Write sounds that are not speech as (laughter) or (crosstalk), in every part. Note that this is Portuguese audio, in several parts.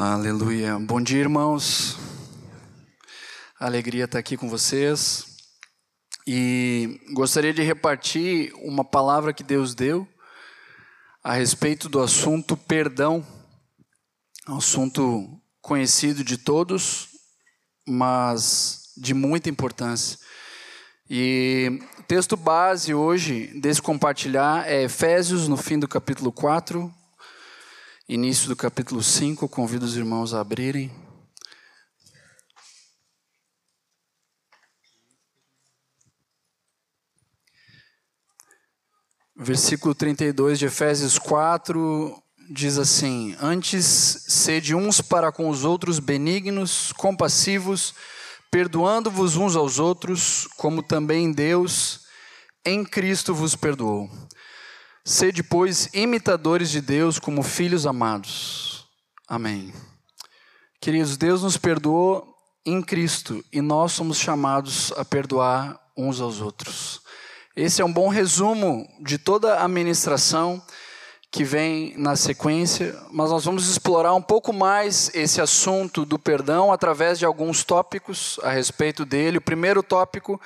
Aleluia. Bom dia, irmãos. Alegria estar aqui com vocês. E gostaria de repartir uma palavra que Deus deu a respeito do assunto perdão. Um assunto conhecido de todos, mas de muita importância. E o texto base hoje desse compartilhar é Efésios, no fim do capítulo 4, início do capítulo 5. Convido os irmãos a abrirem. Versículo 32 de Efésios 4 diz assim: Antes sede uns para com os outros benignos, compassivos, perdoando-vos uns aos outros, como também Deus em Cristo vos perdoou. Sede, pois, imitadores de Deus como filhos amados. Amém. Queridos, Deus nos perdoou em Cristo e nós somos chamados a perdoar uns aos outros. Esse é um bom resumo de toda a ministração que vem na sequência, mas nós vamos explorar um pouco mais esse assunto do perdão através de alguns tópicos a respeito dele. O primeiro tópico,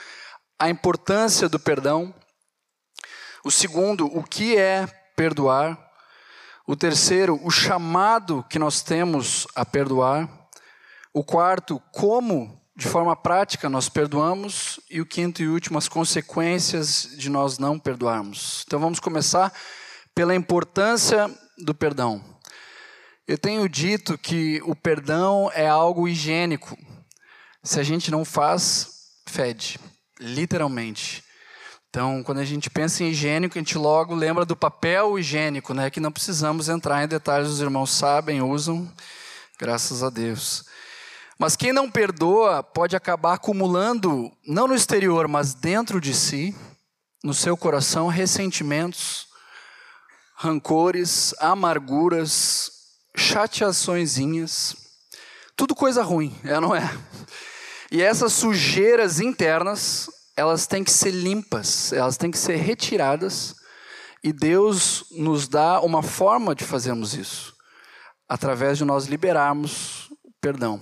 a importância do perdão. O segundo, o que é perdoar. O terceiro, o chamado que nós temos a perdoar. O quarto, como, de forma prática, nós perdoamos. E o quinto e último, as consequências de nós não perdoarmos. Então vamos começar pela importância do perdão. Eu tenho dito que o perdão é algo higiênico. Se a gente não faz, fede, literalmente. Então, quando a gente pensa em higiênico, a gente logo lembra do papel higiênico, né? Que não precisamos entrar em detalhes, os irmãos sabem, usam, graças a Deus. Mas quem não perdoa pode acabar acumulando, não no exterior, mas dentro de si, no seu coração, ressentimentos, rancores, amarguras, chateaçõezinhas, tudo coisa ruim, é não é? E essas sujeiras internas elas têm que ser limpas, elas têm que ser retiradas, e Deus nos dá uma forma de fazermos isso, através de nós liberarmos perdão.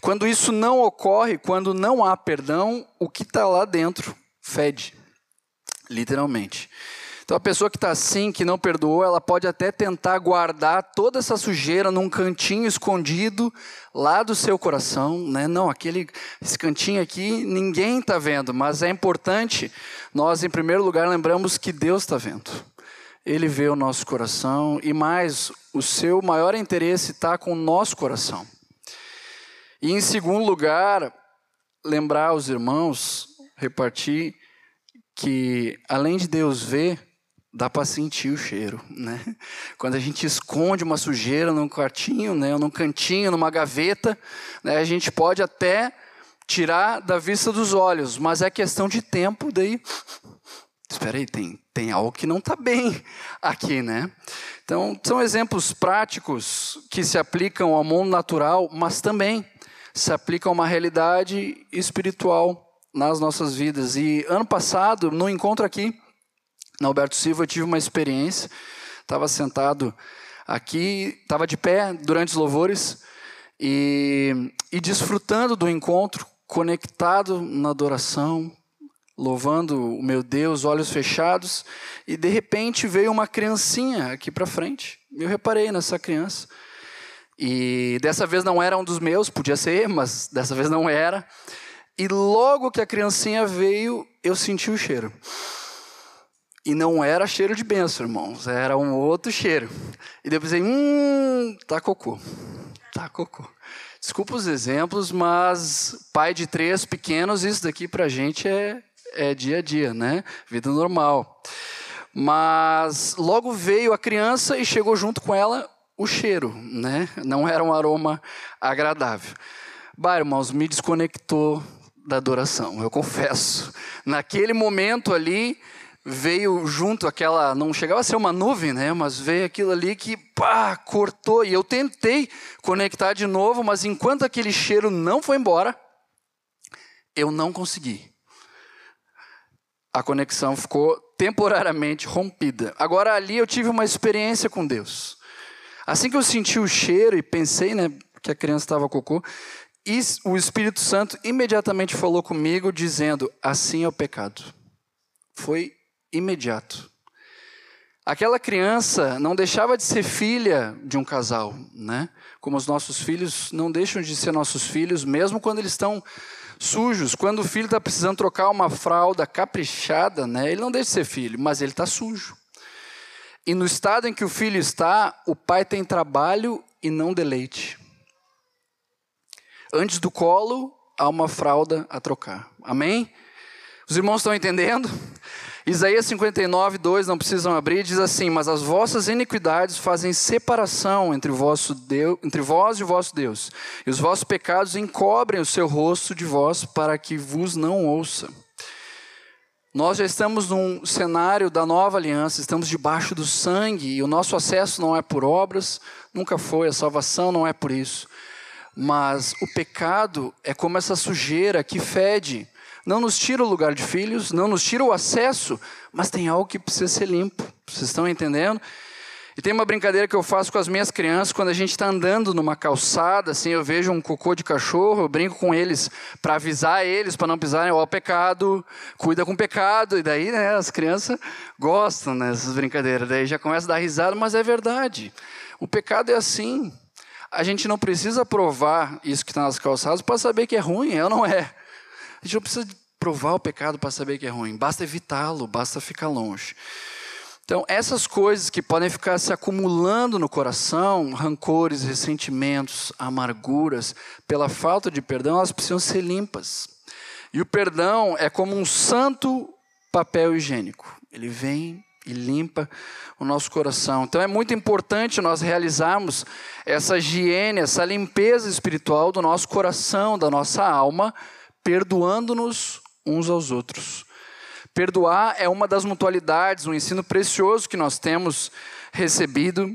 Quando isso não ocorre, quando não há perdão, o que está lá dentro fede, literalmente. Então a pessoa que está assim, que não perdoou, ela pode até tentar guardar toda essa sujeira num cantinho escondido lá do seu coração, né? Não, aquele esse cantinho aqui ninguém está vendo, mas é importante nós em primeiro lugar lembramos que Deus está vendo. Ele vê o nosso coração e mais o seu maior interesse está com o nosso coração. E em segundo lugar, lembrar aos irmãos, repartir que além de Deus ver, dá para sentir o cheiro, né? Quando a gente esconde uma sujeira num quartinho, né, num cantinho, numa gaveta, né, a gente pode até tirar da vista dos olhos, mas é questão de tempo daí. Espera aí, tem, tem algo que não está bem aqui, né? Então, são exemplos práticos que se aplicam ao mundo natural, mas também se aplicam a uma realidade espiritual nas nossas vidas. E ano passado, no encontro aqui, na Alberto Silva eu tive uma experiência, estava sentado aqui, estava de pé durante os louvores e, e desfrutando do encontro, conectado na adoração, louvando o meu Deus, olhos fechados, e de repente veio uma criancinha aqui para frente. Eu reparei nessa criança. E dessa vez não era um dos meus, podia ser, mas dessa vez não era. E logo que a criancinha veio, eu senti o cheiro. E não era cheiro de benção, irmãos, era um outro cheiro. E depois aí, hum, tá cocô. Tá cocô. Desculpa os exemplos, mas pai de três pequenos, isso daqui pra gente é, é dia a dia, né? Vida normal. Mas logo veio a criança e chegou junto com ela o cheiro, né? Não era um aroma agradável. Bah, irmãos, me desconectou da adoração, eu confesso. Naquele momento ali, veio junto aquela, não chegava a ser uma nuvem, né, mas veio aquilo ali que pá, cortou e eu tentei conectar de novo, mas enquanto aquele cheiro não foi embora, eu não consegui. A conexão ficou temporariamente rompida. Agora ali eu tive uma experiência com Deus. Assim que eu senti o cheiro e pensei, né, que a criança estava cocô, e o Espírito Santo imediatamente falou comigo, dizendo: Assim é o pecado. Foi imediato. Aquela criança não deixava de ser filha de um casal, né? Como os nossos filhos não deixam de ser nossos filhos, mesmo quando eles estão sujos. Quando o filho está precisando trocar uma fralda caprichada, né? Ele não deixa de ser filho, mas ele está sujo. E no estado em que o filho está, o pai tem trabalho e não deleite. Antes do colo, há uma fralda a trocar. Amém? Os irmãos estão entendendo? Isaías 59, 2, não precisam abrir, diz assim: Mas as vossas iniquidades fazem separação entre, vosso Deus, entre vós e o vosso Deus, e os vossos pecados encobrem o seu rosto de vós, para que vos não ouça. Nós já estamos num cenário da nova aliança, estamos debaixo do sangue, e o nosso acesso não é por obras, nunca foi, a salvação não é por isso. Mas o pecado é como essa sujeira que fede não nos tira o lugar de filhos, não nos tira o acesso, mas tem algo que precisa ser limpo. Vocês estão entendendo? E tem uma brincadeira que eu faço com as minhas crianças quando a gente está andando numa calçada, assim, eu vejo um cocô de cachorro, eu brinco com eles para avisar eles para não pisarem, ó, pecado, cuida com o pecado. E daí, né, as crianças gostam dessas brincadeiras, daí já começa a dar risada, mas é verdade. O pecado é assim. A gente não precisa provar isso que está nas calçadas para saber que é ruim, é ou não é. A gente não precisa provar o pecado para saber que é ruim, basta evitá-lo, basta ficar longe. Então, essas coisas que podem ficar se acumulando no coração, rancores, ressentimentos, amarguras, pela falta de perdão, elas precisam ser limpas. E o perdão é como um santo papel higiênico. Ele vem e limpa o nosso coração. Então é muito importante nós realizarmos essa higiene, essa limpeza espiritual do nosso coração, da nossa alma, perdoando-nos uns aos outros. Perdoar é uma das mutualidades, um ensino precioso que nós temos recebido.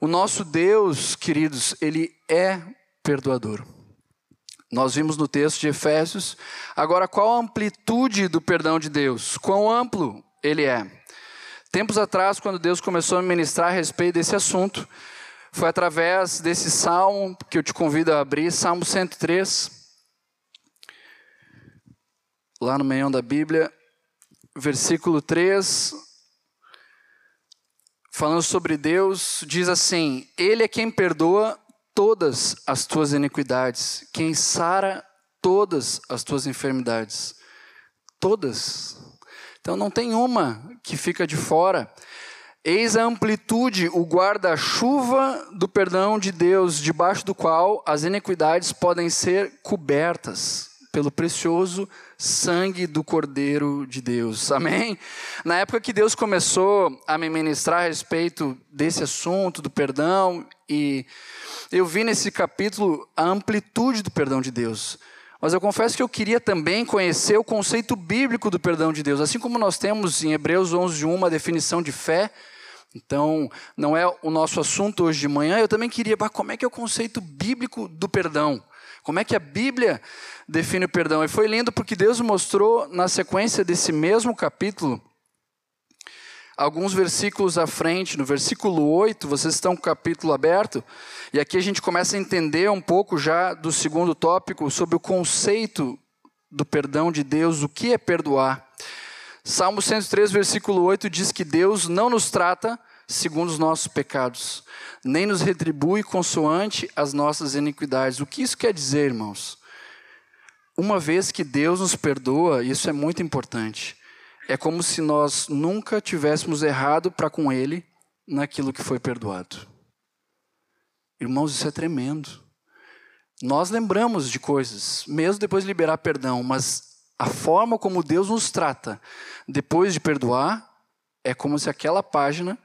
O nosso Deus, queridos, ele é perdoador. Nós vimos no texto de Efésios. Agora, qual a amplitude do perdão de Deus? Quão amplo ele é? Tempos atrás, quando Deus começou a ministrar a respeito desse assunto, foi através desse salmo que eu te convido a abrir, Salmo 103 lá no meio da Bíblia, versículo 3, falando sobre Deus, diz assim: Ele é quem perdoa todas as tuas iniquidades, quem sara todas as tuas enfermidades. Todas. Então não tem uma que fica de fora. Eis a amplitude, o guarda-chuva do perdão de Deus, debaixo do qual as iniquidades podem ser cobertas pelo precioso sangue do Cordeiro de Deus. Amém? Na época que Deus começou a me ministrar a respeito desse assunto, do perdão, e eu vi nesse capítulo a amplitude do perdão de Deus. Mas eu confesso que eu queria também conhecer o conceito bíblico do perdão de Deus. Assim como nós temos em Hebreus 11, 1 uma definição de fé, então, não é o nosso assunto hoje de manhã. Eu também queria, como é que é o conceito bíblico do perdão? Como é que a Bíblia define o perdão? E foi lindo porque Deus mostrou na sequência desse mesmo capítulo, alguns versículos à frente, no versículo 8, vocês estão com o capítulo aberto, e aqui a gente começa a entender um pouco já do segundo tópico sobre o conceito do perdão de Deus, o que é perdoar. Salmo 103, versículo 8 diz que Deus não nos trata segundo os nossos pecados, nem nos retribui consoante as nossas iniquidades. O que isso quer dizer, irmãos? Uma vez que Deus nos perdoa, isso é muito importante. É como se nós nunca tivéssemos errado para com Ele naquilo que foi perdoado. Irmãos, isso é tremendo. Nós lembramos de coisas, mesmo depois de liberar perdão, mas a forma como Deus nos trata depois de perdoar é como se aquela página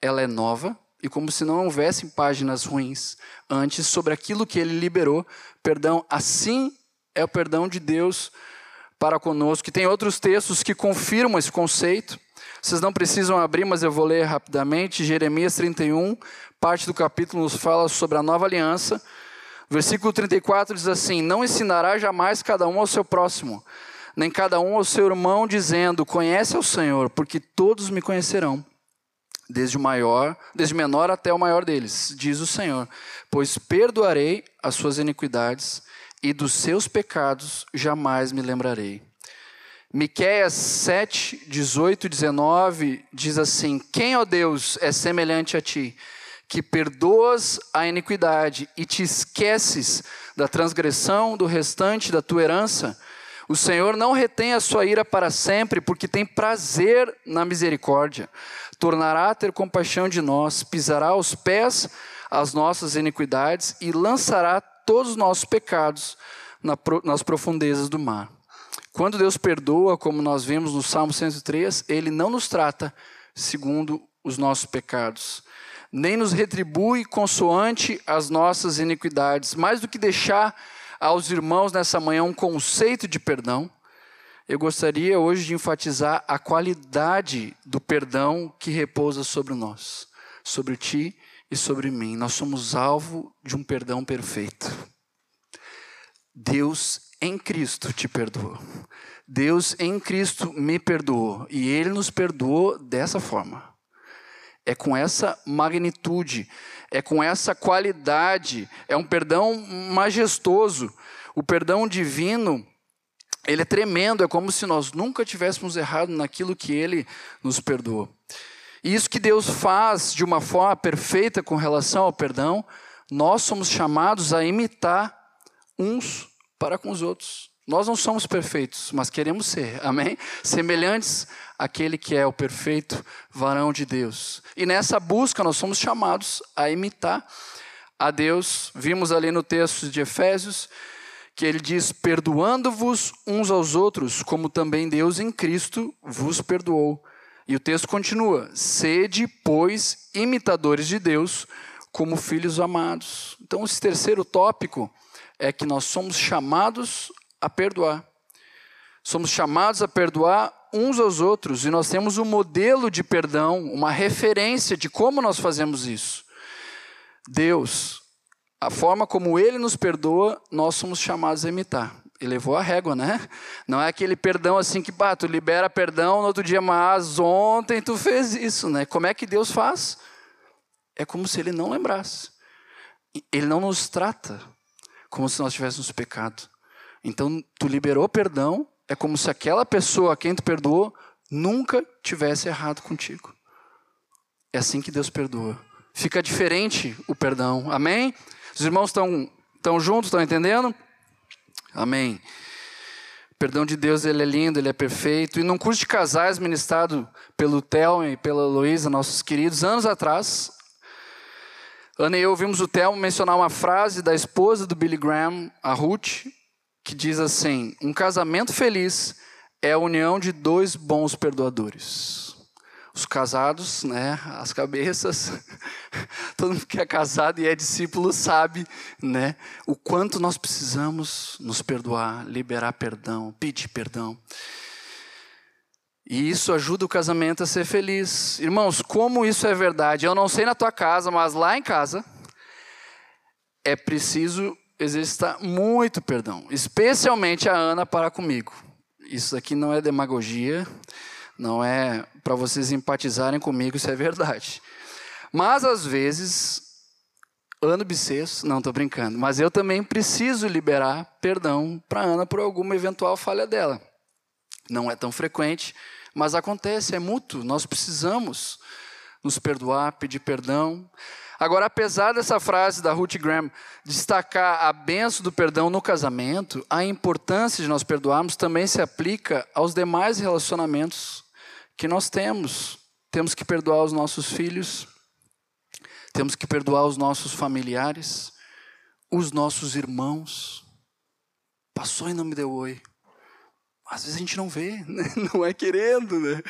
ela é nova e como se não houvessem páginas ruins antes sobre aquilo que ele liberou. Perdão, assim é o perdão de Deus para conosco. E tem outros textos que confirmam esse conceito. Vocês não precisam abrir, mas eu vou ler rapidamente. Jeremias 31, parte do capítulo nos fala sobre a nova aliança. Versículo 34 diz assim: Não ensinará jamais cada um ao seu próximo, nem cada um ao seu irmão, dizendo: Conhece ao Senhor, porque todos me conhecerão desde o maior, desde o menor até o maior deles, diz o Senhor, pois perdoarei as suas iniquidades e dos seus pecados jamais me lembrarei. Miqueias 7, 18 e 19 diz assim: Quem, ó Deus, é semelhante a ti, que perdoas a iniquidade e te esqueces da transgressão do restante da tua herança? O Senhor não retém a sua ira para sempre, porque tem prazer na misericórdia. Tornará a ter compaixão de nós, pisará aos pés as nossas iniquidades e lançará todos os nossos pecados nas profundezas do mar. Quando Deus perdoa, como nós vimos no Salmo 103, Ele não nos trata segundo os nossos pecados, nem nos retribui consoante as nossas iniquidades. Mais do que deixar aos irmãos nessa manhã um conceito de perdão, eu gostaria hoje de enfatizar a qualidade do perdão que repousa sobre nós, sobre ti e sobre mim. Nós somos alvo de um perdão perfeito. Deus em Cristo te perdoou. Deus em Cristo me perdoou. E Ele nos perdoou dessa forma. É com essa magnitude, é com essa qualidade, é um perdão majestoso. O perdão divino, ele é tremendo, é como se nós nunca tivéssemos errado naquilo que Ele nos perdoou. E isso que Deus faz de uma forma perfeita com relação ao perdão, nós somos chamados a imitar uns para com os outros. Nós não somos perfeitos, mas queremos ser, amém? Semelhantes àquele que é o perfeito varão de Deus. E nessa busca nós somos chamados a imitar a Deus. Vimos ali no texto de Efésios que ele diz: perdoando-vos uns aos outros, como também Deus em Cristo vos perdoou. E o texto continua: sede, pois, imitadores de Deus, como filhos amados. Então, esse terceiro tópico é que nós somos chamados a perdoar. Somos chamados a perdoar uns aos outros e nós temos um modelo de perdão, uma referência de como nós fazemos isso. Deus, a forma como Ele nos perdoa, nós somos chamados a imitar. Ele levou a régua, né? Não é aquele perdão assim que, pá, tu libera perdão no outro dia, mas ontem tu fez isso, né? Como é que Deus faz? É como se Ele não lembrasse. Ele não nos trata como se nós tivéssemos pecado. Então, tu liberou perdão, é como se aquela pessoa a quem tu perdoou nunca tivesse errado contigo. É assim que Deus perdoa. Fica diferente o perdão. Amém? Os irmãos estão estão juntos, estão entendendo? Amém. O perdão de Deus, ele é lindo, ele é perfeito. E num curso de casais ministrado pelo Thelma e pela Luísa, nossos queridos, anos atrás, Ana e eu ouvimos o Thelmo mencionar uma frase da esposa do Billy Graham, a Ruth, que diz assim: Um casamento feliz é a união de dois bons perdoadores. Os casados, né, as cabeças, (laughs) todo mundo que é casado e é discípulo sabe, né, o quanto nós precisamos nos perdoar, liberar perdão, pedir perdão. E isso ajuda o casamento a ser feliz. Irmãos, como isso é verdade? Eu não sei na tua casa, mas lá em casa é preciso exercitar muito perdão, especialmente a Ana para comigo. Isso aqui não é demagogia, não é para vocês empatizarem comigo, isso é verdade. Mas às vezes, ano bissexto, não estou brincando, mas eu também preciso liberar perdão para Ana por alguma eventual falha dela. Não é tão frequente, mas acontece, é mútuo, nós precisamos nos perdoar, pedir perdão. Agora, apesar dessa frase da Ruth Graham destacar a benção do perdão no casamento, a importância de nós perdoarmos também se aplica aos demais relacionamentos que nós temos. Temos que perdoar os nossos filhos, temos que perdoar os nossos familiares, os nossos irmãos. Passou e não me deu oi às vezes a gente não vê, né? (laughs) não é querendo, né?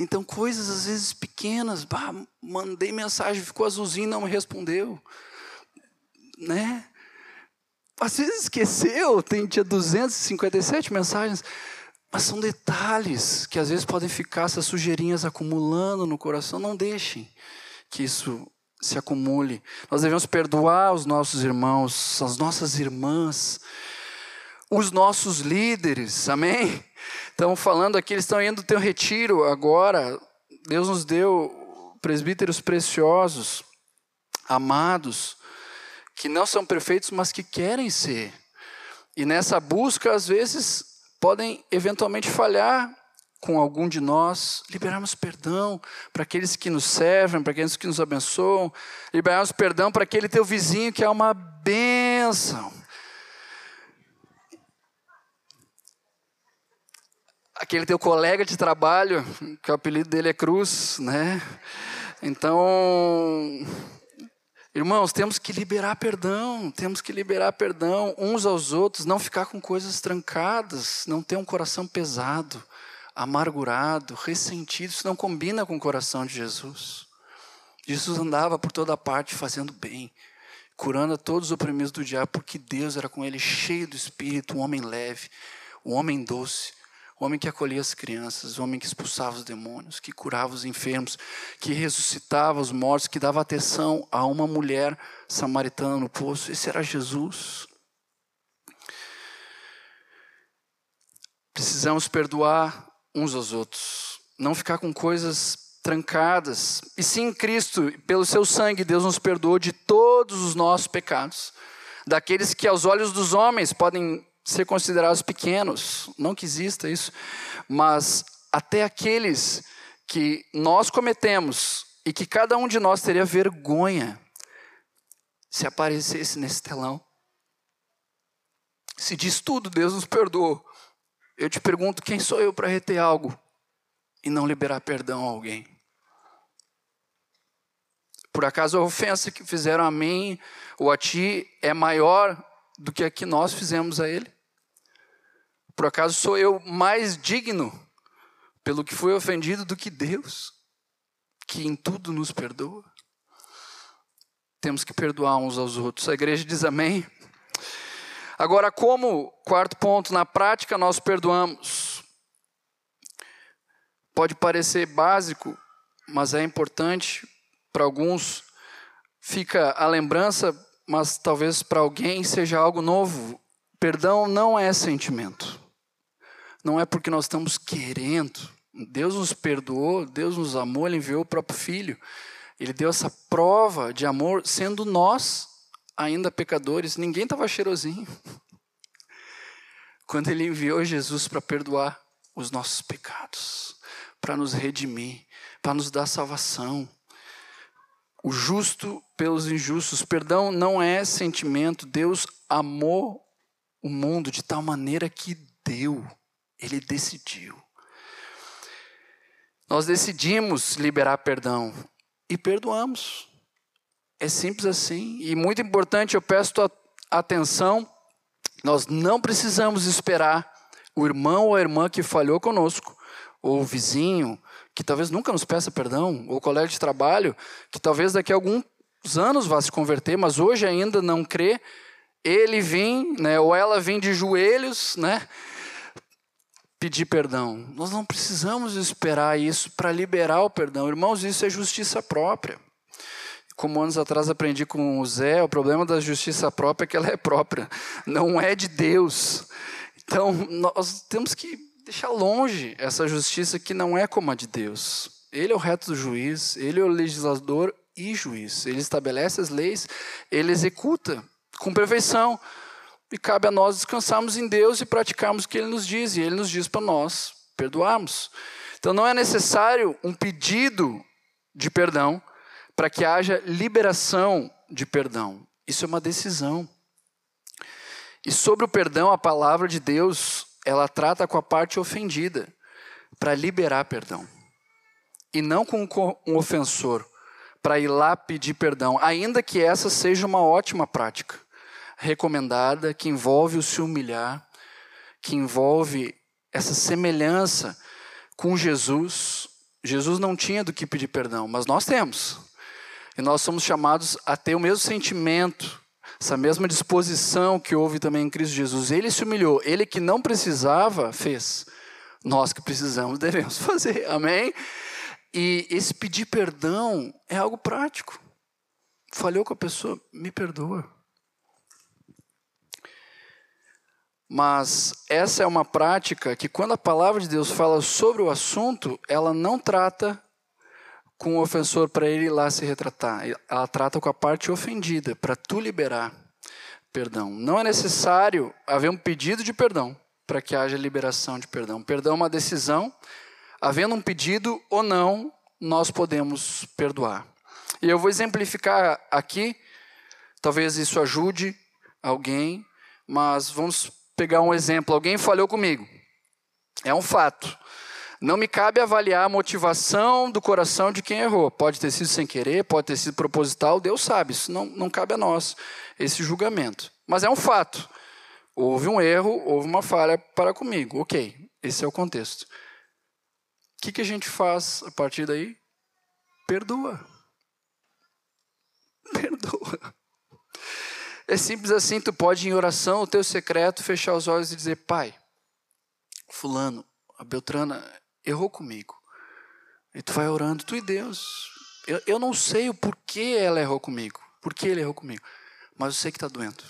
Então, coisas às vezes pequenas, bah, mandei mensagem, ficou azulzinho, não me respondeu, né? Às vezes esqueceu, tem dia 257 mensagens, mas são detalhes que às vezes podem ficar essas sujeirinhas acumulando no coração. Não deixem que isso se acumule. Nós devemos perdoar os nossos irmãos, as nossas irmãs, os nossos líderes, amém? Estão falando aqui, eles estão indo ter um retiro agora. Deus nos deu presbíteros preciosos, amados, que não são perfeitos, mas que querem ser. E nessa busca, às vezes, podem eventualmente falhar com algum de nós, liberarmos perdão para aqueles que nos servem, para aqueles que nos abençoam, liberarmos perdão para aquele teu vizinho que é uma bênção. Aquele teu colega de trabalho, que o apelido dele é Cruz, né? Então, Irmãos, temos que liberar perdão, temos que liberar perdão uns aos outros, não ficar com coisas trancadas, não ter um coração pesado, amargurado, ressentido. Isso não combina com o coração de Jesus. Jesus andava por toda parte fazendo bem, curando a todos os oprimidos do diabo, porque Deus era com ele, cheio do Espírito, um homem leve, um homem doce, o homem que acolhia as crianças, o homem que expulsava os demônios, que curava os enfermos, que ressuscitava os mortos, que dava atenção a uma mulher samaritana no poço. Esse era Jesus. Precisamos perdoar uns aos outros, não ficar com coisas trancadas. E sim, Cristo, pelo seu sangue, Deus nos perdoou de todos os nossos pecados, daqueles que aos olhos dos homens podem ser considerados pequenos, não que exista isso, mas até aqueles que nós cometemos e que cada um de nós teria vergonha se aparecesse nesse telão. Se diz tudo, Deus nos perdoou. Eu te pergunto, quem sou eu para reter algo e não liberar perdão a alguém? Por acaso a ofensa que fizeram a mim ou a ti é maior do que a que nós fizemos a ele? Por acaso sou eu mais digno pelo que foi ofendido do que Deus, que em tudo nos perdoa? Temos que perdoar uns aos outros. A igreja diz amém. Agora, como, quarto ponto, na prática nós perdoamos? Pode parecer básico, mas é importante para alguns. Fica a lembrança, mas talvez para alguém seja algo novo. Perdão não é sentimento não é porque nós estamos querendo. Deus nos perdoou, Deus nos amou, Ele enviou o próprio Filho. Ele deu essa prova de amor, sendo nós ainda pecadores. Ninguém estava cheirosinho. (laughs) Quando Ele enviou Jesus para perdoar os nossos pecados, para nos redimir, para nos dar salvação. O justo pelos injustos. Perdão não é sentimento. Deus amou o mundo de tal maneira que deu. Ele decidiu. Nós decidimos liberar perdão e perdoamos. É simples assim. E muito importante, eu peço tua atenção. Nós não precisamos esperar o irmão ou a irmã que falhou conosco, ou o vizinho, que talvez nunca nos peça perdão, ou o colega de trabalho, que talvez daqui a alguns anos vá se converter, mas hoje ainda não crê, ele vem, né, ou ela vem de joelhos, né, pedir perdão. Nós não precisamos esperar isso para liberar o perdão. Irmãos, isso é justiça própria. Como anos atrás aprendi com o Zé, o problema da justiça própria é que ela é própria, não é de Deus. Então, nós temos que deixar longe essa justiça que não é como a de Deus. Ele é o reto do juiz, ele é o legislador e juiz. Ele estabelece as leis, ele executa com perfeição. E cabe a nós descansarmos em Deus e praticarmos o que Ele nos diz. E Ele nos diz para nós perdoarmos. Então não é necessário um pedido de perdão para que haja liberação de perdão. Isso é uma decisão. E sobre o perdão, a palavra de Deus, ela trata com a parte ofendida, para liberar perdão. E não com um ofensor, para ir lá pedir perdão, ainda que essa seja uma ótima prática recomendada, que envolve o se humilhar, que envolve essa semelhança com Jesus. Jesus não tinha do que pedir perdão, mas nós temos. E nós somos chamados a ter o mesmo sentimento, essa mesma disposição que houve também em Cristo Jesus. Ele se humilhou, ele que não precisava, fez. Nós que precisamos, (laughs) devemos fazer. Amém? E esse pedir perdão é algo prático. Falhou com a pessoa, me perdoa. Mas essa é uma prática que, quando a palavra de Deus fala sobre o assunto, ela não trata com o ofensor para ele ir lá se retratar. Ela trata com a parte ofendida, para tu liberar perdão. Não é necessário haver um pedido de perdão para que haja liberação de perdão. Perdão é uma decisão. Havendo um pedido ou não, nós podemos perdoar. E eu vou exemplificar aqui, talvez isso ajude alguém, mas vamos pegar um exemplo. Alguém falhou comigo. É um fato. Não me cabe avaliar a motivação do coração de quem errou. Pode ter sido sem querer, pode ter sido proposital, Deus sabe. Isso não, não cabe a nós, esse julgamento. Mas é um fato. Houve um erro, houve uma falha para comigo. Ok, esse é o contexto. O que, que a gente faz a partir daí? Perdoa. (laughs) Perdoa. É simples assim, tu pode em oração, o teu secreto, fechar os olhos e dizer, pai, fulano, a Beltrana errou comigo. E tu vai orando, tu e Deus. Eu, eu não sei o porquê ela errou comigo, porquê ele errou comigo, mas eu sei que está doendo.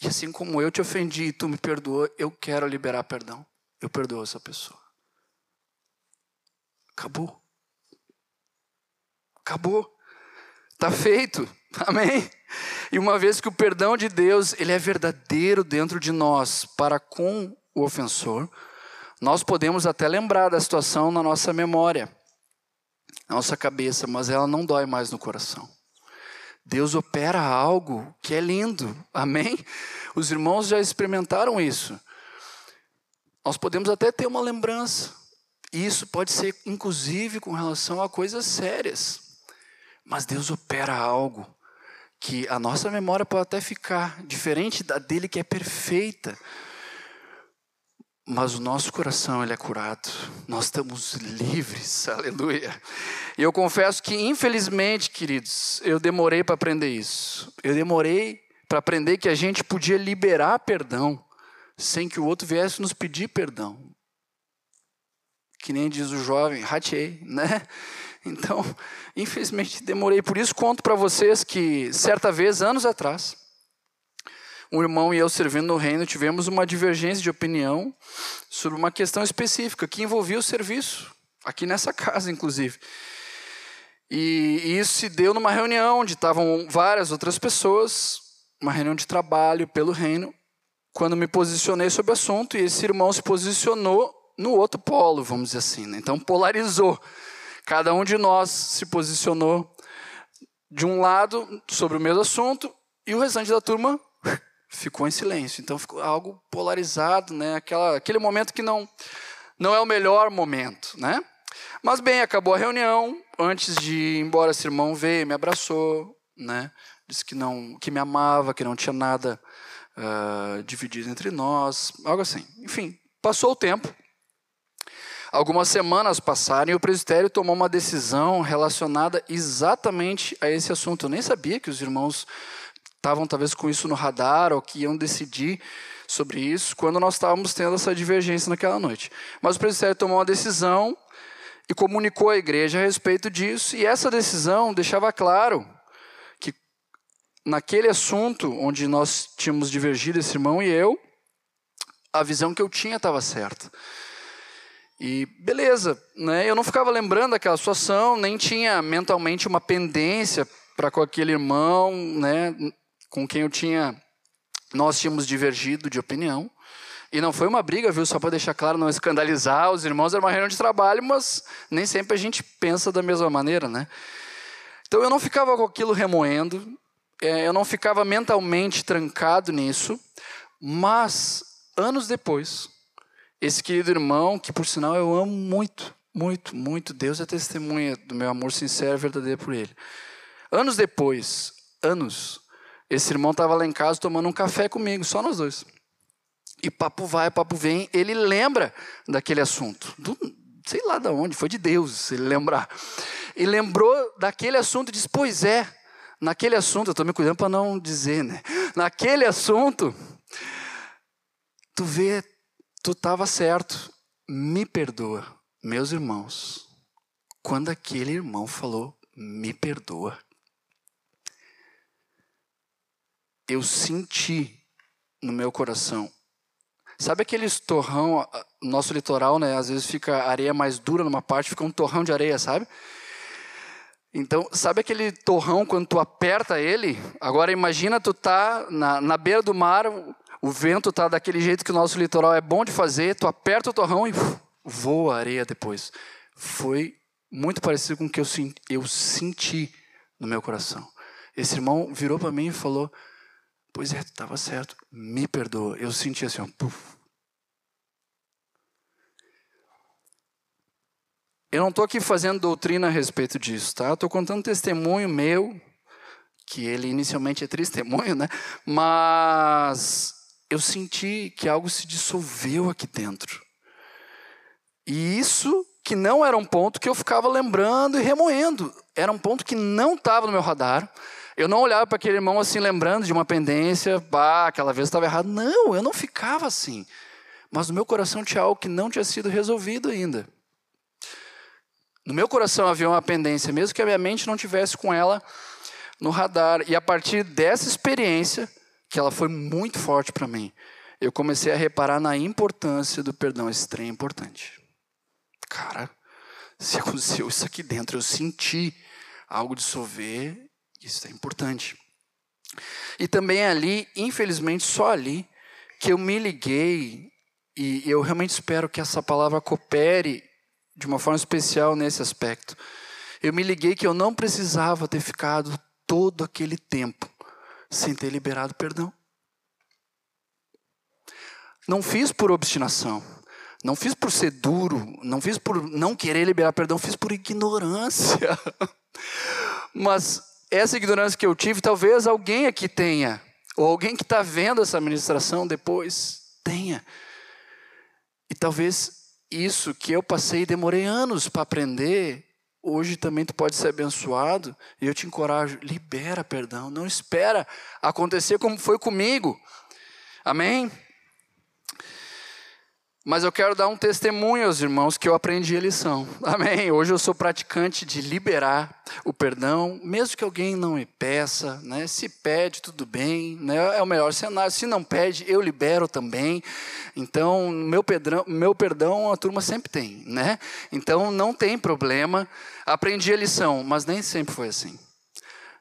E assim como eu te ofendi e tu me perdoou, eu quero liberar perdão. Eu perdoo essa pessoa. Acabou. Acabou. Está feito. (laughs) Amém? E uma vez que o perdão de Deus, ele é verdadeiro dentro de nós para com o ofensor, nós podemos até lembrar da situação na nossa memória, na nossa cabeça, mas ela não dói mais no coração. Deus opera algo que é lindo. Amém? Os irmãos já experimentaram isso. Nós podemos até ter uma lembrança. Isso pode ser inclusive com relação a coisas sérias. Mas Deus opera algo que a nossa memória pode até ficar diferente da dele que é perfeita. Mas o nosso coração ele é curado. Nós estamos livres. (laughs) Aleluia. E eu confesso que infelizmente, queridos, eu demorei para aprender isso. Eu demorei para aprender que a gente podia liberar perdão sem que o outro viesse nos pedir perdão. Que nem diz o jovem, ratei, né? Então, infelizmente demorei. Por isso conto para vocês que certa vez, anos atrás, um irmão e eu servindo no reino tivemos uma divergência de opinião sobre uma questão específica que envolvia o serviço, aqui nessa casa, inclusive. E, isso se deu numa reunião onde estavam várias outras pessoas, uma reunião de trabalho pelo reino, quando me posicionei sobre o assunto e esse irmão se posicionou no outro polo, vamos dizer assim. Né? Então polarizou. Cada um de nós se posicionou de um lado sobre o mesmo assunto e o restante da turma (laughs) ficou em silêncio. Então ficou algo polarizado, né? Aquela, aquele momento que não não é o melhor momento, né? Mas bem, acabou a reunião. Antes de ir embora, esse irmão veio, me abraçou, né? Disse que não, que me amava, que não tinha nada uh, dividido entre nós, algo assim. Enfim, passou o tempo. Algumas semanas passaram e o presbitério tomou uma decisão relacionada exatamente a esse assunto. Eu nem sabia que os irmãos estavam talvez com isso no radar ou que iam decidir sobre isso quando nós estávamos tendo essa divergência naquela noite. Mas o presbitério tomou uma decisão e comunicou à igreja a respeito disso, e essa decisão deixava claro que naquele assunto onde nós tínhamos divergido, esse irmão e eu, a visão que eu tinha estava certa. E beleza, né? Eu não ficava lembrando daquela situação, nem tinha mentalmente uma pendência para com aquele irmão, né? Com quem eu tinha, nós tínhamos divergido de opinião. E não foi uma briga, viu? Só para deixar claro, não escandalizar os irmãos, era uma reunião de trabalho, mas nem sempre a gente pensa da mesma maneira, né? Então eu não ficava com aquilo remoendo, é, eu não ficava mentalmente trancado nisso, mas anos depois, esse querido irmão, que por sinal eu amo muito, muito, muito, Deus é testemunha do meu amor sincero e verdadeiro por ele. Anos depois, anos, esse irmão estava lá em casa tomando um café comigo, só nós dois. E papo vai, papo vem, ele lembra daquele assunto. Do, sei lá de onde, foi de Deus, ele lembrar. E lembrou daquele assunto e disse: Pois é, naquele assunto, eu estou me cuidando para não dizer, né? Naquele assunto, tu vê tu estava certo, me perdoa. Meus irmãos, quando aquele irmão falou, me perdoa, eu senti no meu coração Sabe aqueles torrão, nosso litoral, né? Às vezes fica areia mais dura numa parte, fica um torrão de areia, sabe? Então, sabe aquele torrão quando tu aperta ele? Agora imagina tu tá na, na beira do mar, o vento tá daquele jeito que o nosso litoral é bom de fazer, tu aperta o torrão e voa a areia depois. Foi muito parecido com o que eu, eu senti no meu coração. Esse irmão virou para mim e falou: Pois é, estava certo, me perdoa. Eu senti assim, ó, puf. Eu não estou aqui fazendo doutrina a respeito disso, tá? Estou contando testemunho meu, que ele inicialmente é testemunho, né? Mas eu senti que algo se dissolveu aqui dentro. E isso que não era um ponto que eu ficava lembrando e remoendo. Era um ponto que não estava no meu radar. Eu não olhava para aquele irmão assim, lembrando de uma pendência, bah, aquela vez estava errado. Não, eu não ficava assim. Mas no meu coração tinha algo que não tinha sido resolvido ainda. No meu coração havia uma pendência, mesmo que a minha mente não tivesse com ela no radar. E a partir dessa experiência, que ela foi muito forte para mim, eu comecei a reparar na importância do perdão. Esse trem é importante. Cara, se (laughs) aconteceu isso aqui dentro, eu senti algo dissolver isso é importante. E também ali, infelizmente, só ali, que eu me liguei, e eu realmente espero que essa palavra coopere de uma forma especial nesse aspecto. Eu me liguei que eu não precisava ter ficado todo aquele tempo sem ter liberado perdão. Não fiz por obstinação, não fiz por ser duro, não fiz por não querer liberar perdão, fiz por ignorância. (laughs) Mas essa ignorância que eu tive, talvez alguém aqui tenha, ou alguém que está vendo essa ministração depois tenha. E talvez isso que eu passei e demorei anos para aprender, hoje também tu pode ser abençoado, e eu te encorajo, libera perdão, não espera acontecer como foi comigo. Amém? Mas eu quero dar um testemunho aos irmãos que eu aprendi a lição. (laughs) Amém. Hoje eu sou praticante de liberar o perdão, mesmo que alguém não me peça, né? Se pede, tudo bem, né? É o melhor cenário. Se não pede, eu libero também. Então, meu perdão, meu perdão a turma sempre tem, né? Então não tem problema. Aprendi a lição, mas nem sempre foi assim.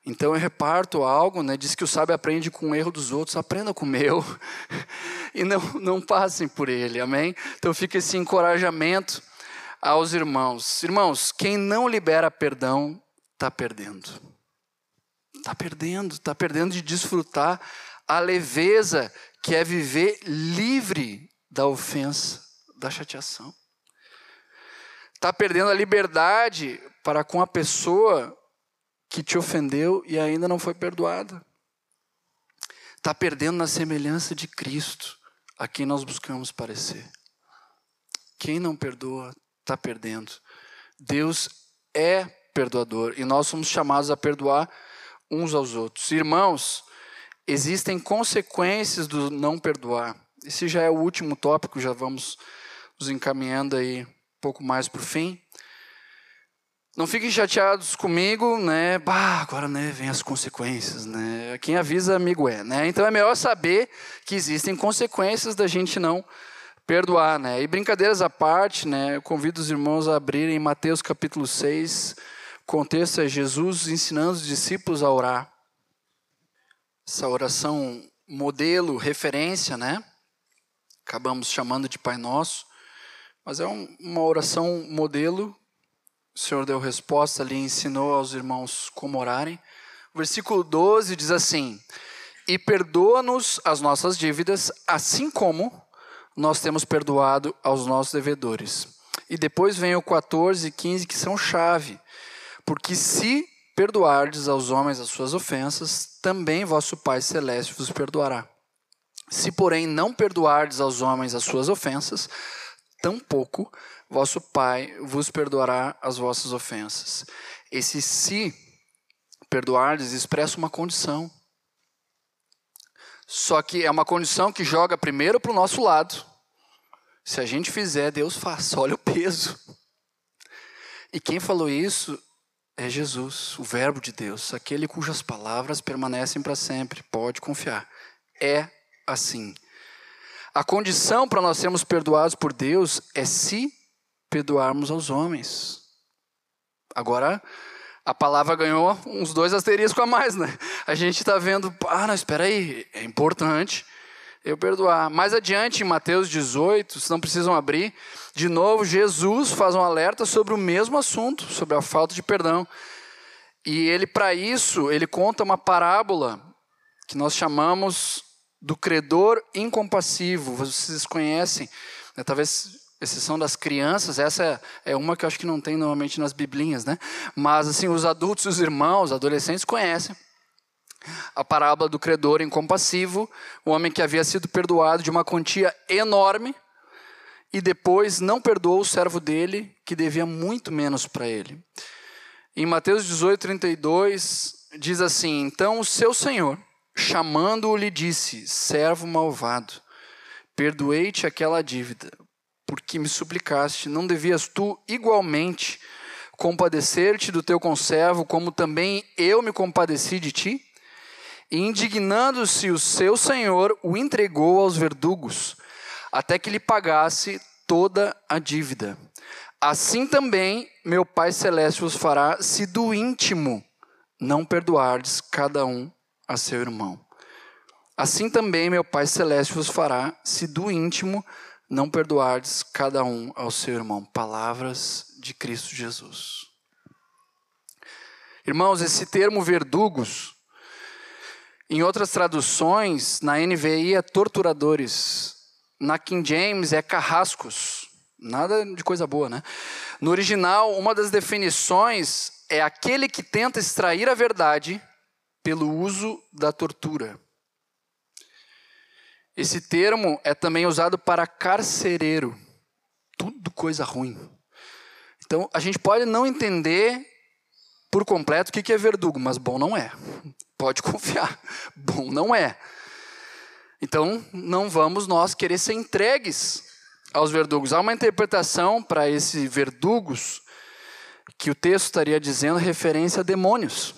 Então eu reparto algo, né? Diz que o sábio aprende com o erro dos outros, aprenda com o meu. (laughs) e não, não passem por ele, amém? Então fica esse encorajamento aos irmãos. Irmãos, quem não libera perdão, está perdendo. Está perdendo, está perdendo de desfrutar a leveza que é viver livre da ofensa, da chateação. Está perdendo a liberdade para com a pessoa que te ofendeu e ainda não foi perdoada. Está perdendo na semelhança de Cristo, a quem nós buscamos parecer. Quem não perdoa, está perdendo. Deus é perdoador e nós somos chamados a perdoar uns aos outros. Irmãos, existem consequências do não perdoar. Esse já é o último tópico, já vamos nos encaminhando aí um pouco mais para o fim. Não fiquem chateados comigo, né? Bah, agora né, vem as consequências, né? Quem avisa, amigo é, né? Então é melhor saber que existem consequências da gente não perdoar, né? E brincadeiras à parte, né? Eu convido os irmãos a abrirem Mateus capítulo 6. O contexto é Jesus ensinando os discípulos a orar. Essa oração modelo, referência, né? Acabamos chamando de Pai Nosso. Mas é um, uma oração modelo o Senhor deu resposta ali, ensinou aos irmãos como orarem. O versículo 12 diz assim: E perdoa-nos as nossas dívidas, assim como nós temos perdoado aos nossos devedores. E depois vem o 14 e 15, que são chave. Porque se perdoardes aos homens as suas ofensas, também vosso Pai Celeste vos perdoará. Se, porém, não perdoardes aos homens as suas ofensas, tampouco vosso Pai vos perdoará as vossas ofensas. Esse se perdoardes expressa uma condição. Só que é uma condição que joga primeiro para o nosso lado. Se a gente fizer, Deus faz. (laughs) Olha o peso. E quem falou isso é Jesus, o Verbo de Deus, aquele cujas palavras permanecem para sempre. Pode confiar. É assim. A condição para nós sermos perdoados por Deus é se perdoarmos aos homens. Agora, a palavra ganhou uns dois asteriscos a mais, né? A gente está vendo, ah, não, espera aí, é importante eu perdoar. Mais adiante, em Mateus 18, se não precisam abrir, de novo, Jesus faz um alerta sobre o mesmo assunto, sobre a falta de perdão. E ele, para isso, ele conta uma parábola que nós chamamos do credor incompassivo. Vocês conhecem, né? talvez exceção das crianças, essa é uma que eu acho que não tem normalmente nas biblinhas, né? Mas assim, os adultos, os irmãos, adolescentes conhecem a parábola do credor incompassivo, o homem que havia sido perdoado de uma quantia enorme e depois não perdoou o servo dele, que devia muito menos para ele. Em Mateus 18, 32, diz assim: Então o seu senhor, chamando-o, lhe disse: Servo malvado, perdoei-te aquela dívida, porque me suplicaste, não devias tu igualmente compadecer-te do teu conservo, como também eu me compadeci de ti? E indignando-se o seu senhor, o entregou aos verdugos, até que lhe pagasse toda a dívida. Assim também meu Pai Celeste vos fará, se do íntimo não perdoardes cada um a seu irmão. Assim também meu Pai Celeste vos fará, se do íntimo não perdoardes cada um ao seu irmão. Palavras de Cristo Jesus. Irmãos, esse termo verdugos em outras traduções, na NVI é torturadores. Na King James é carrascos. Nada de coisa boa, né? No original, uma das definições é aquele que tenta extrair a verdade pelo uso da tortura. Esse termo é também usado para carcereiro. Tudo coisa ruim. Então, a gente pode não entender por completo o que é verdugo, mas bom não é. Pode (laughs) confiar. Bom não é. Então, não vamos nós querer ser entregues aos verdugos. Há uma interpretação para esses verdugos que o texto estaria dizendo referência a demônios.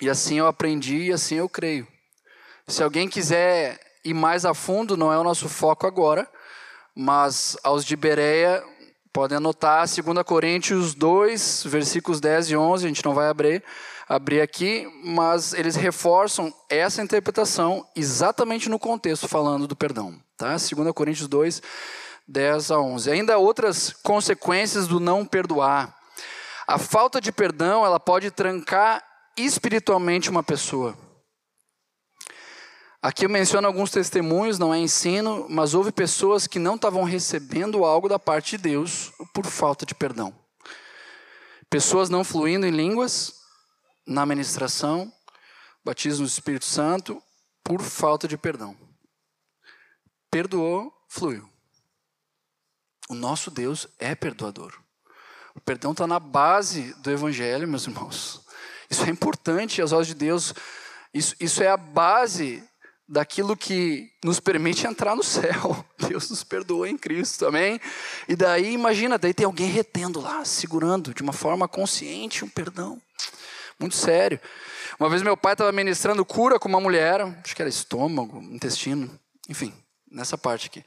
E assim eu aprendi e assim eu creio. Se alguém quiser ir mais a fundo, não é o nosso foco agora, mas aos de Bereia podem anotar 2 Coríntios 2, versículos 10 e 11, a gente não vai abrir, abrir aqui, mas eles reforçam essa interpretação exatamente no contexto falando do perdão. Tá? 2 Coríntios 2, 10 a 11. Ainda outras consequências do não perdoar. A falta de perdão ela pode trancar espiritualmente uma pessoa. Aqui eu menciono alguns testemunhos, não é ensino, mas houve pessoas que não estavam recebendo algo da parte de Deus por falta de perdão. Pessoas não fluindo em línguas, na ministração, batismo do Espírito Santo, por falta de perdão. Perdoou, fluiu. O nosso Deus é perdoador. O perdão está na base do Evangelho, meus irmãos. Isso é importante aos olhos de Deus. Isso, isso é a base daquilo que nos permite entrar no céu. (laughs) Deus nos perdoou em Cristo, amém? E daí, imagina, daí tem alguém retendo lá, segurando de uma forma consciente um perdão. Muito sério. Uma vez meu pai estava ministrando cura com uma mulher, acho que era estômago, intestino, enfim, nessa parte aqui.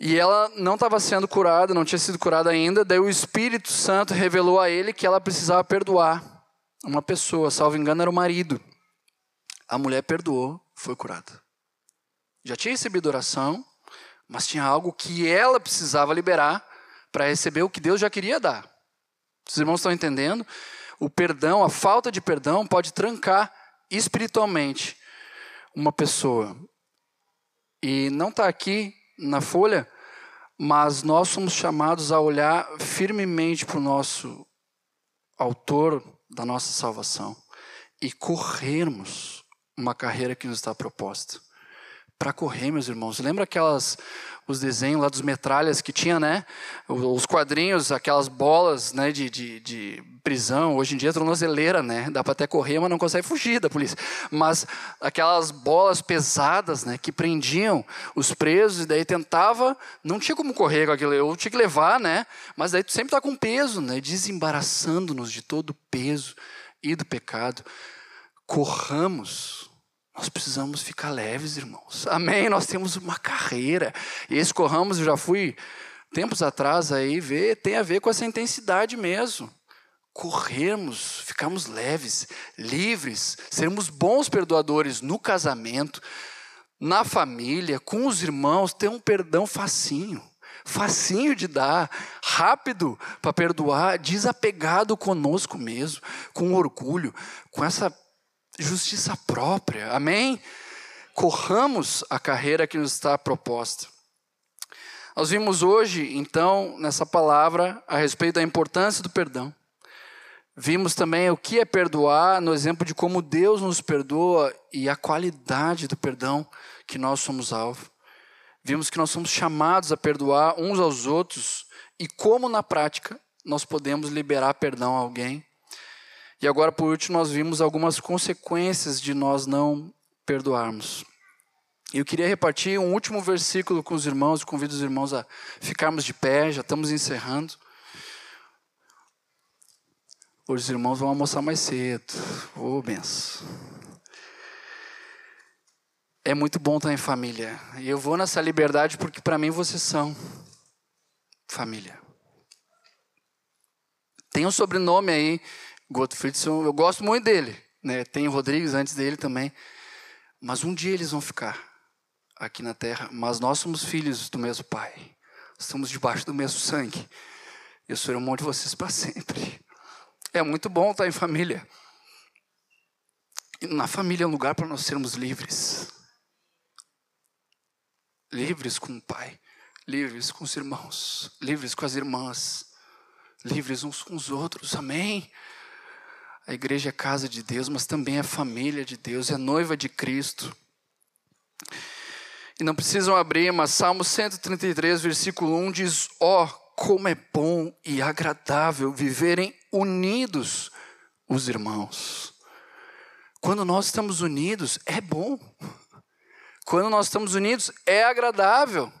E ela não estava sendo curada, não tinha sido curada ainda. Daí o Espírito Santo revelou a ele que ela precisava perdoar uma pessoa, salvo engano, era o marido. A mulher perdoou, foi curada. Já tinha recebido oração, mas tinha algo que ela precisava liberar para receber o que Deus já queria dar. Os irmãos estão entendendo? o perdão, a falta de perdão pode trancar espiritualmente uma pessoa. E não está aqui na folha, mas nós somos chamados a olhar firmemente para o nosso autor da nossa salvação e corrermos uma carreira que nos está proposta. Para correr, meus irmãos, lembra aquelas os desenhos lá dos metralhas que tinha, né? Os quadrinhos, aquelas bolas né, de, de, de prisão. Hoje em dia é tornozeleira, né? Dá para até correr, mas não consegue fugir da polícia. Mas aquelas bolas pesadas, né? Que prendiam os presos e daí tentava... Não tinha como correr com aquilo, eu tinha que levar, né? Mas daí tu sempre está com peso, né? Desembaraçando-nos de todo o peso e do pecado. Corramos Nós precisamos ficar leves, irmãos. Amém? Nós temos uma carreira. E esse corramos, eu já fui tempos atrás aí ver, tem a ver com essa intensidade mesmo. Corrermos, ficarmos leves, livres, sermos bons perdoadores no casamento, na família, com os irmãos, ter um perdão facinho facinho de dar, rápido para perdoar, desapegado conosco mesmo, com orgulho, com essa justiça própria. Amém? Corramos a carreira que nos está proposta. Nós vimos hoje, então, nessa palavra, a respeito da importância do perdão. Vimos também o que é perdoar, no exemplo de como Deus nos perdoa e a qualidade do perdão que nós somos alvo. Vimos que nós somos chamados a perdoar uns aos outros e como na prática nós podemos liberar perdão a alguém. E agora, por último, nós vimos algumas consequências de nós não perdoarmos. Eu queria repartir um último versículo com os irmãos, convido os irmãos a ficarmos de pé, já estamos encerrando. Hoje os irmãos vão almoçar mais cedo. Ô, oh, benção. É muito bom estar em família. E eu vou nessa liberdade porque para mim vocês são família. Tem um sobrenome aí, Gottfriedson, eu gosto muito dele. Né? Tem o Rodrigues antes dele também. Mas um dia eles vão ficar aqui na terra, mas nós somos filhos do mesmo Pai. Estamos debaixo do mesmo sangue. Eu sou irmão de vocês para sempre. É muito bom estar em família. Na família é um lugar para nós sermos livres. Livres com o Pai, livres com os irmãos, livres com as irmãs, livres uns com os outros. Amém? A igreja é casa de Deus, mas também é família de Deus, é noiva de Cristo. E não precisam abrir, mas Salmo 133, versículo 1 diz: Ó, oh, como é bom e agradável viverem unidos os irmãos. Quando nós estamos unidos, é bom. Quando nós estamos unidos, é agradável.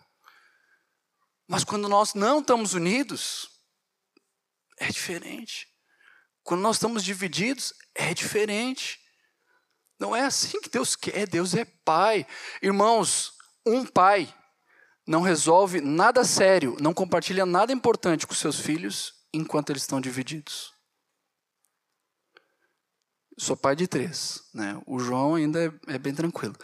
Mas quando nós não estamos unidos, é diferente. Quando nós estamos divididos, é diferente. Não é assim que Deus quer. Deus é Pai. Irmãos, um pai não resolve nada sério, não compartilha nada importante com seus filhos enquanto eles estão divididos. Sou pai de três, né? O João ainda é, é bem tranquilo,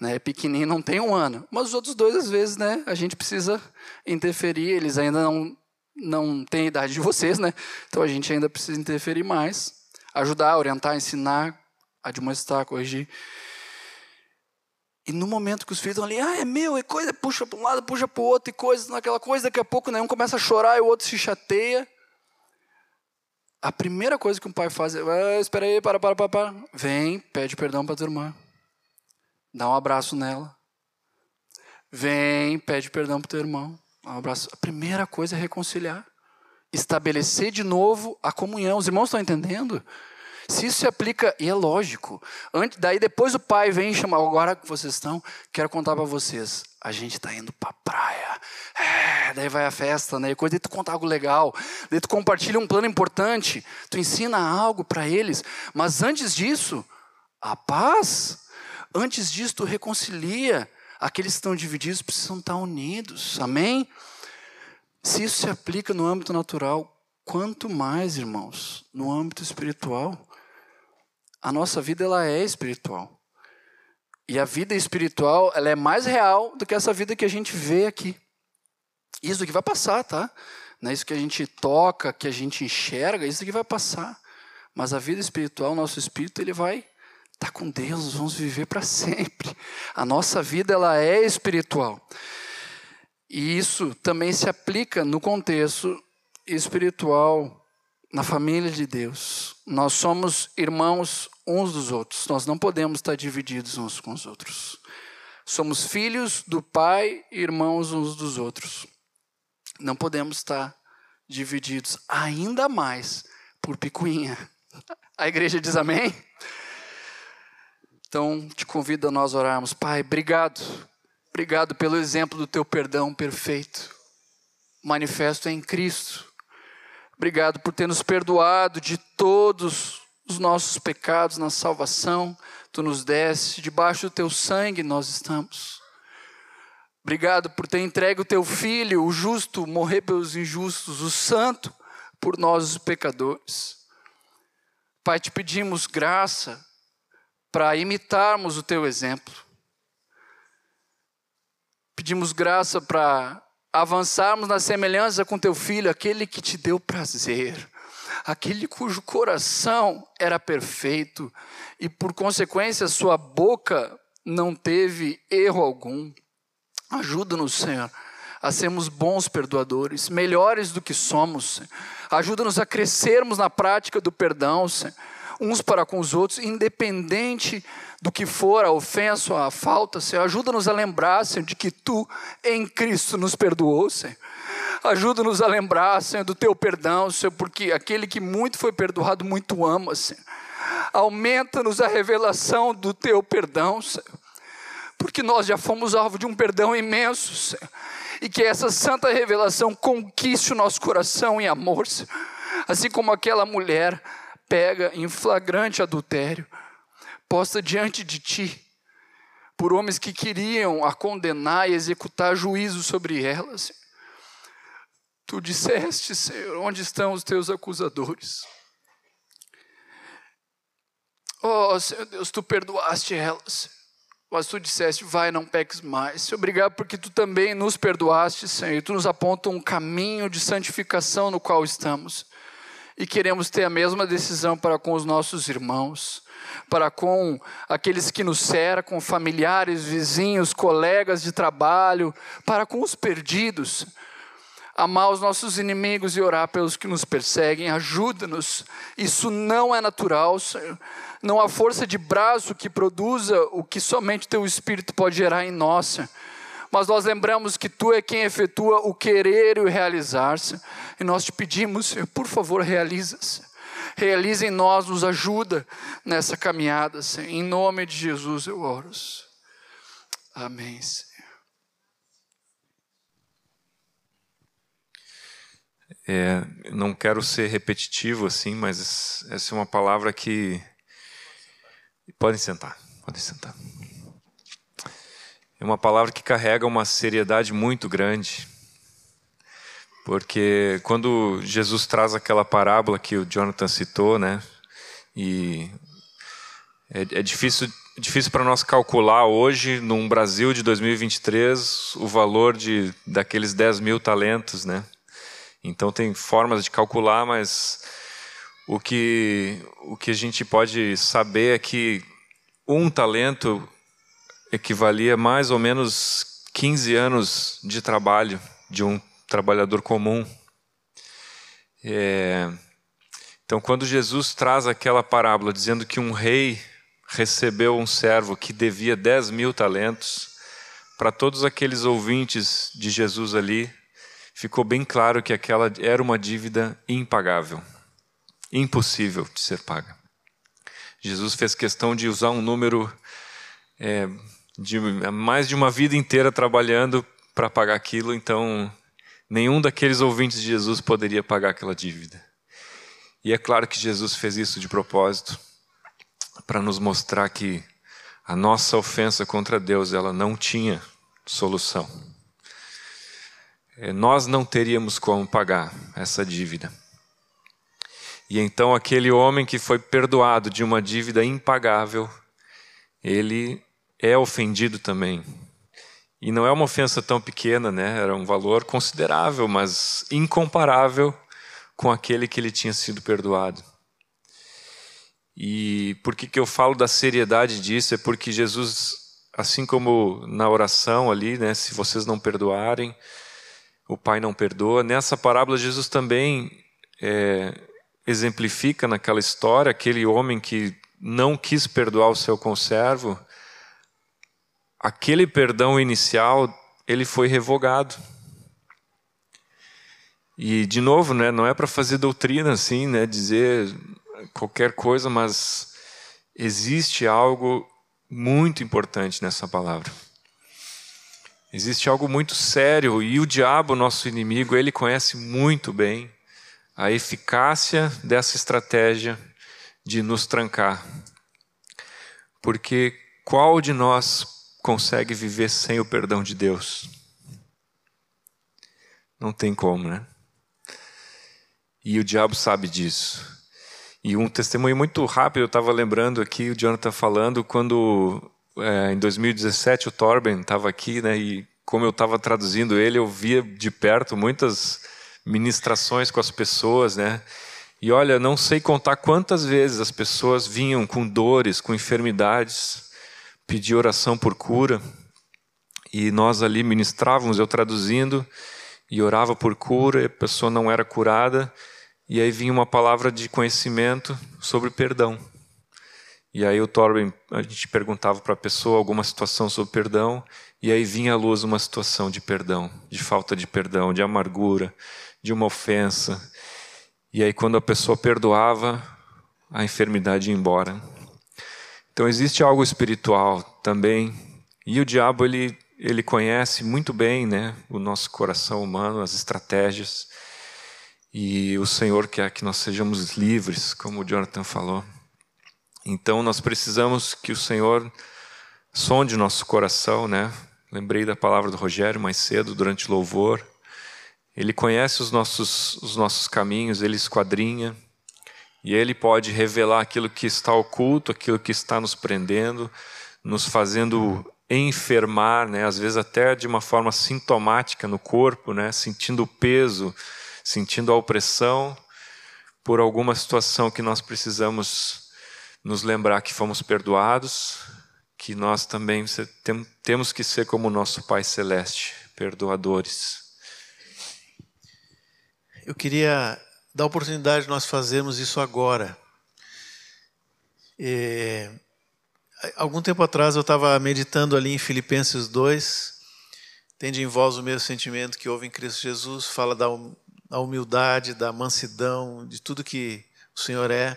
né? É pequenininho, não tem um ano, mas os outros dois às vezes, né? A gente precisa interferir. Eles ainda não não têm a idade de vocês, né? Então a gente ainda precisa interferir mais, ajudar, orientar, ensinar, admoestar, corrigir. E no momento que os filhos estão ali, ah, é meu, é coisa, puxa para um lado, puxa para o outro, e coisa, naquela coisa, daqui a pouco nenhum começa a chorar e o outro se chateia. A primeira coisa que um pai faz é, ah, espera aí, para, para, para, para. Vem, pede perdão para tua irmã. Dá um abraço nela. Vem, pede perdão para teu irmão. Um abraço. A primeira coisa é reconciliar. Estabelecer de novo a comunhão. Os irmãos estão entendendo? Se isso se aplica, e é lógico, antes, daí depois o pai vem e chama, agora que vocês estão, quero contar para vocês, a gente está indo para a praia, é, daí vai a festa, né, coisa, daí tu conta algo legal, daí tu compartilha um plano importante, tu ensina algo para eles, mas antes disso, a paz, antes disso tu reconcilia, aqueles que estão divididos precisam estar unidos, amém? Se isso se aplica no âmbito natural, quanto mais, irmãos, no âmbito espiritual a nossa vida ela é espiritual. E a vida espiritual, ela é mais real do que essa vida que a gente vê aqui. Isso que vai passar, tá? Não é isso que a gente toca, que a gente enxerga, isso que vai passar. Mas a vida espiritual, nosso espírito, ele vai estar tá com Deus, vamos viver para (laughs) sempre. A nossa vida ela é espiritual. E isso também se aplica no contexto espiritual na família de Deus. Nós somos irmãos uns dos outros. Nós não podemos estar divididos uns com os outros. Somos filhos do Pai e irmãos uns dos outros. Não podemos estar divididos ainda mais por picuinha. (laughs) A igreja diz amém? Então, te convido a nós orarmos. Pai, obrigado. Obrigado pelo exemplo do teu perdão perfeito. Manifesto em Cristo. Obrigado por ter nos perdoado de todos os nossos pecados na salvação, tu nos deste, debaixo do teu sangue nós estamos. Obrigado por ter entregue o teu filho, o justo, morrer pelos injustos, o santo, por nós os pecadores. Pai, te pedimos graça para imitarmos o teu exemplo. Pedimos graça para avançarmos na semelhança com teu filho, aquele que te deu prazer aquele cujo coração era perfeito e, por consequência, sua boca não teve erro algum. Ajuda-nos, Senhor, a sermos bons perdoadores, melhores do que somos. Ajuda-nos a crescermos na prática do perdão, Senhor, uns para com os outros, independente do que for a ofensa ou a falta, Senhor. Ajuda-nos a lembrar, Senhor, de que Tu, em Cristo, nos perdoou, Senhor. Ajuda-nos a lembrar, Senhor, do teu perdão, Senhor, porque aquele que muito foi perdoado, muito ama, Senhor. Aumenta-nos a revelação do teu perdão, Senhor, porque nós já fomos alvo de um perdão imenso, Senhor, e que essa santa revelação conquiste o nosso coração em amor, Senhor. Assim como aquela mulher pega em flagrante adultério, posta diante de ti, por homens que queriam a condenar e executar juízo sobre ela, Senhor. Tu disseste, Senhor, onde estão os teus acusadores? Oh, Senhor Deus, tu perdoaste elas. Mas tu disseste, vai, não peques mais. Obrigado porque tu também nos perdoaste, Senhor. Tu nos aponta um caminho de santificação no qual estamos. E queremos ter a mesma decisão para com os nossos irmãos, para com aqueles que nos cercam, familiares, vizinhos, colegas de trabalho, para com os perdidos amar os nossos inimigos e orar pelos que nos perseguem. Ajuda-nos. Isso não é natural, Senhor. Não há força de braço que produza o que somente Teu Espírito pode gerar em nós. Senhor. Mas nós lembramos que Tu é quem efetua o querer e o realizar. Senhor. E nós te pedimos, Senhor, por favor, realiza. -se. Realiza em nós, nos ajuda nessa caminhada, Senhor. Em nome de Jesus eu oro. Amém, Senhor. É, não quero ser repetitivo assim, mas essa é uma palavra que. Podem sentar, podem sentar. Uma palavra que carrega uma seriedade muito grande. Porque quando Jesus traz aquela parábola que o Jonathan citou, né? E é, é difícil, difícil para nós calcular hoje, num Brasil de 2023, o valor de, daqueles 10 mil talentos, né? Então tem formas de calcular, mas o que, o que a gente pode saber é que um talento equivalia mais ou menos 15 anos de trabalho de um trabalhador comum. É, então, quando Jesus traz aquela parábola dizendo que um rei recebeu um servo que devia 10 mil talentos, para todos aqueles ouvintes de Jesus ali, ficou bem claro que aquela era uma dívida impagável, impossível de ser paga. Jesus fez questão de usar um número é, de mais de uma vida inteira trabalhando para pagar aquilo, então nenhum daqueles ouvintes de Jesus poderia pagar aquela dívida. E é claro que Jesus fez isso de propósito para nos mostrar que a nossa ofensa contra Deus ela não tinha solução. Eh, nós não teríamos como pagar essa dívida. E então aquele homem que foi perdoado de uma dívida impagável, ele é ofendido também. E não é uma ofensa tão pequena, né? Era um valor considerável, mas incomparável com aquele que ele tinha sido perdoado. E por que, que eu falo da seriedade disso? É porque Jesus, assim como na oração ali, né? Se vocês não perdoarem, o pai não perdoa. Nessa parábola, Jesus também é, exemplifica naquela história aquele homem que não quis perdoar o seu conservo. Aquele perdão inicial, ele foi revogado. E, de novo, né, não é para fazer doutrina assim, né, dizer qualquer coisa, mas existe algo muito importante nessa palavra. Existe algo muito sério e o diabo, nosso inimigo, ele conhece muito bem a eficácia dessa estratégia de nos trancar. Porque qual de nós consegue viver sem o perdão de Deus? Não tem como, né? E o diabo sabe disso. E um testemunho muito rápido, eu estava lembrando aqui, o Jonathan falando, quando é, em 2017 o Torben estava aqui, né, e como eu estava traduzindo ele, eu via de perto muitas ministrações com as pessoas, né, e olha, não sei contar quantas vezes as pessoas vinham com dores, com enfermidades, pedir oração por cura, e nós ali ministrávamos, eu traduzindo, e orava por cura, e a pessoa não era curada, e aí vinha uma palavra de conhecimento sobre perdão. E aí o Torben, a gente perguntava para a pessoa alguma situação sobre perdão, e aí vinha à luz uma situação de perdão, de falta de perdão, de amargura, de uma ofensa. E aí quando a pessoa perdoava, a enfermidade ia embora. Então existe algo espiritual também, e o diabo ele ele conhece muito bem, né, o nosso coração humano, as estratégias. E o Senhor quer que nós sejamos livres, como o Jonathan falou. Então nós precisamos que o Senhor sonde nosso coração, né? Lembrei da palavra do Rogério mais cedo durante o louvor. Ele conhece os nossos os nossos caminhos, ele esquadrinha e ele pode revelar aquilo que está oculto, aquilo que está nos prendendo, nos fazendo enfermar, né? Às vezes até de uma forma sintomática no corpo, né? Sentindo o peso, sentindo a opressão por alguma situação que nós precisamos nos lembrar que fomos perdoados, que nós também temos que ser como o nosso Pai Celeste, perdoadores. Eu queria a oportunidade de nós fazermos isso agora. É, algum tempo atrás eu estava meditando ali em Filipenses 2, tende em vós o mesmo sentimento que houve em Cristo Jesus, fala da, hum, da humildade, da mansidão, de tudo que o Senhor é.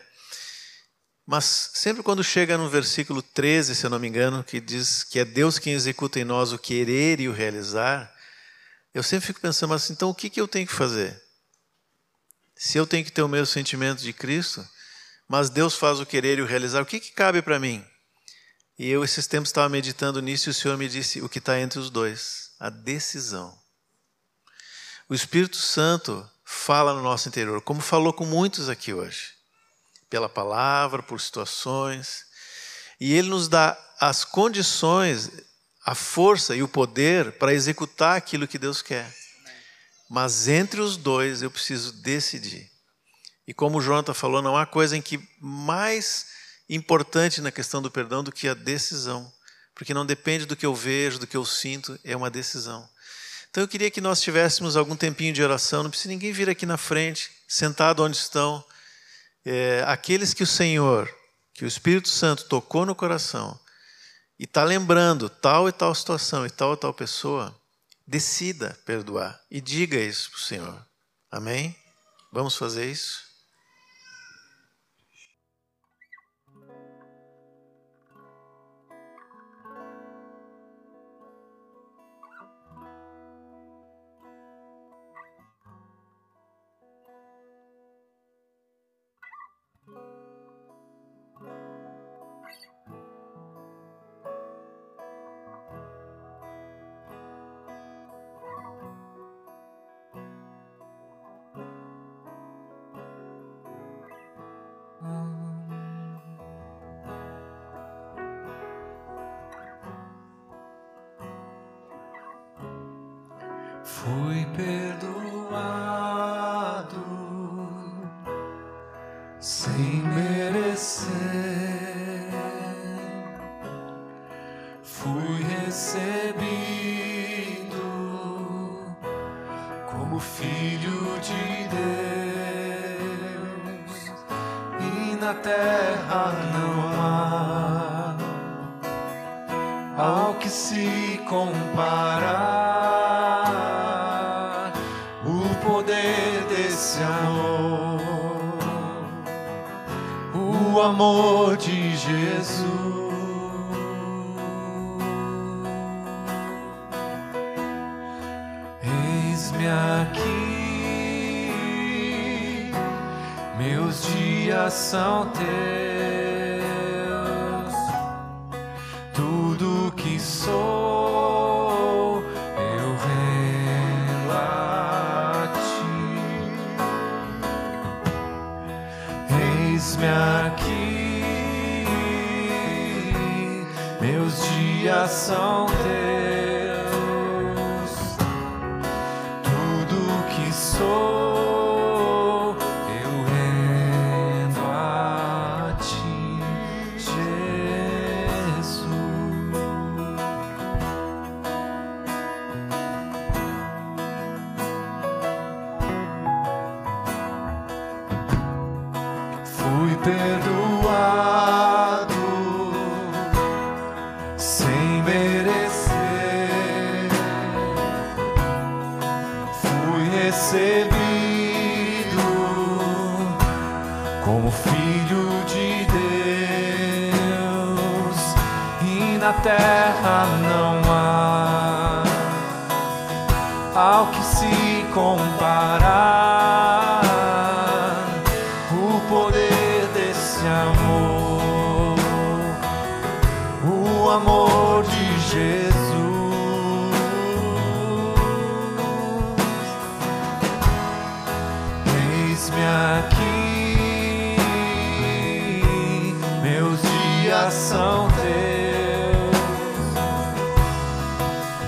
Mas sempre quando chega no versículo 13, se eu não me engano, que diz que é Deus quem executa em nós o querer e o realizar, eu sempre fico pensando assim, então o que, que eu tenho que fazer? Se eu tenho que ter o mesmo sentimento de Cristo, mas Deus faz o querer e o realizar, o que, que cabe para mim? E eu esses tempos estava meditando nisso e o Senhor me disse o que está entre os dois, a decisão. O Espírito Santo fala no nosso interior, como falou com muitos aqui hoje pela palavra, por situações. E Ele nos dá as condições, a força e o poder para executar aquilo que Deus quer. Mas entre os dois eu preciso decidir. E como o Jonathan falou, não há coisa em que mais importante na questão do perdão do que a decisão. Porque não depende do que eu vejo, do que eu sinto, é uma decisão. Então eu queria que nós tivéssemos algum tempinho de oração, não precisa ninguém vir aqui na frente, sentado onde estão é, aqueles que o Senhor, que o Espírito Santo tocou no coração e está lembrando tal e tal situação e tal e tal pessoa, decida perdoar e diga isso para o Senhor. Amém? Vamos fazer isso? O amor de Jesus. Eis-me aqui, Meus dias são teus, meus dias são teus,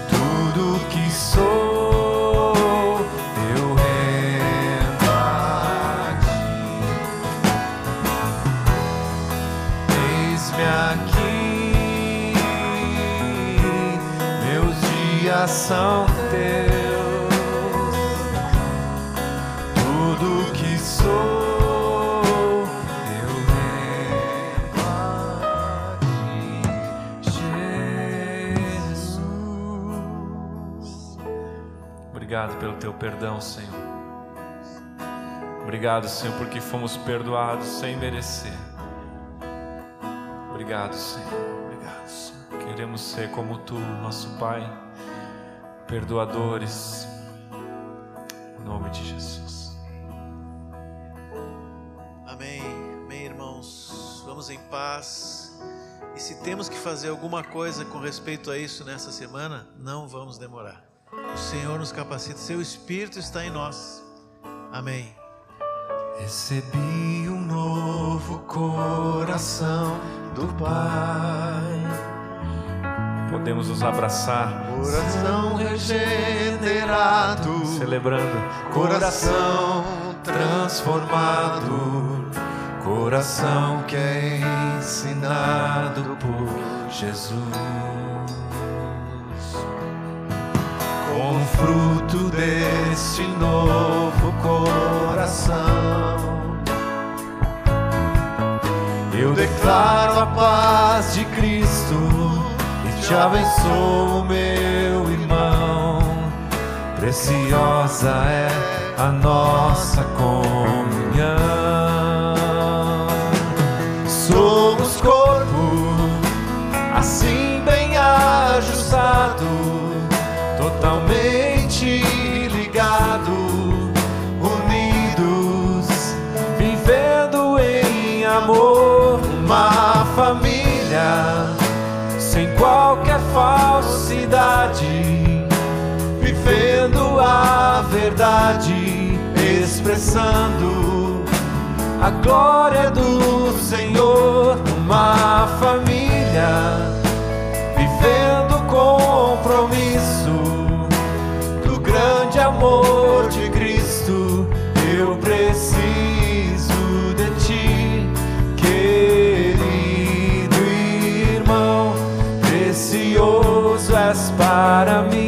tudo que sou eu rendo a ti. Eis-me aqui, meus dias são teu perdão, Senhor. Obrigado, Senhor, porque fomos perdoados sem merecer. Obrigado, Senhor. Obrigado, Senhor. Queremos ser como tu, nosso Pai, perdoadores. Em nome de Jesus. Amém, amém, irmãos. Vamos em paz. E se temos que fazer alguma coisa com respeito a isso nessa semana, não vamos demorar. O Senhor nos capacita, seu Espírito está em nós. Amém. Recebi um novo coração do Pai, Podemos nos abraçar, coração regenerado, celebrando. coração transformado, coração que é ensinado por Jesus. Como fruto deste novo coração, eu declaro a paz de Cristo e te abençoo, meu irmão. Preciosa é a nossa comunhão. Verdade, expressando a glória do Senhor, uma família vivendo compromisso do grande amor de Cristo. Eu preciso de ti, querido irmão, precioso és para mim,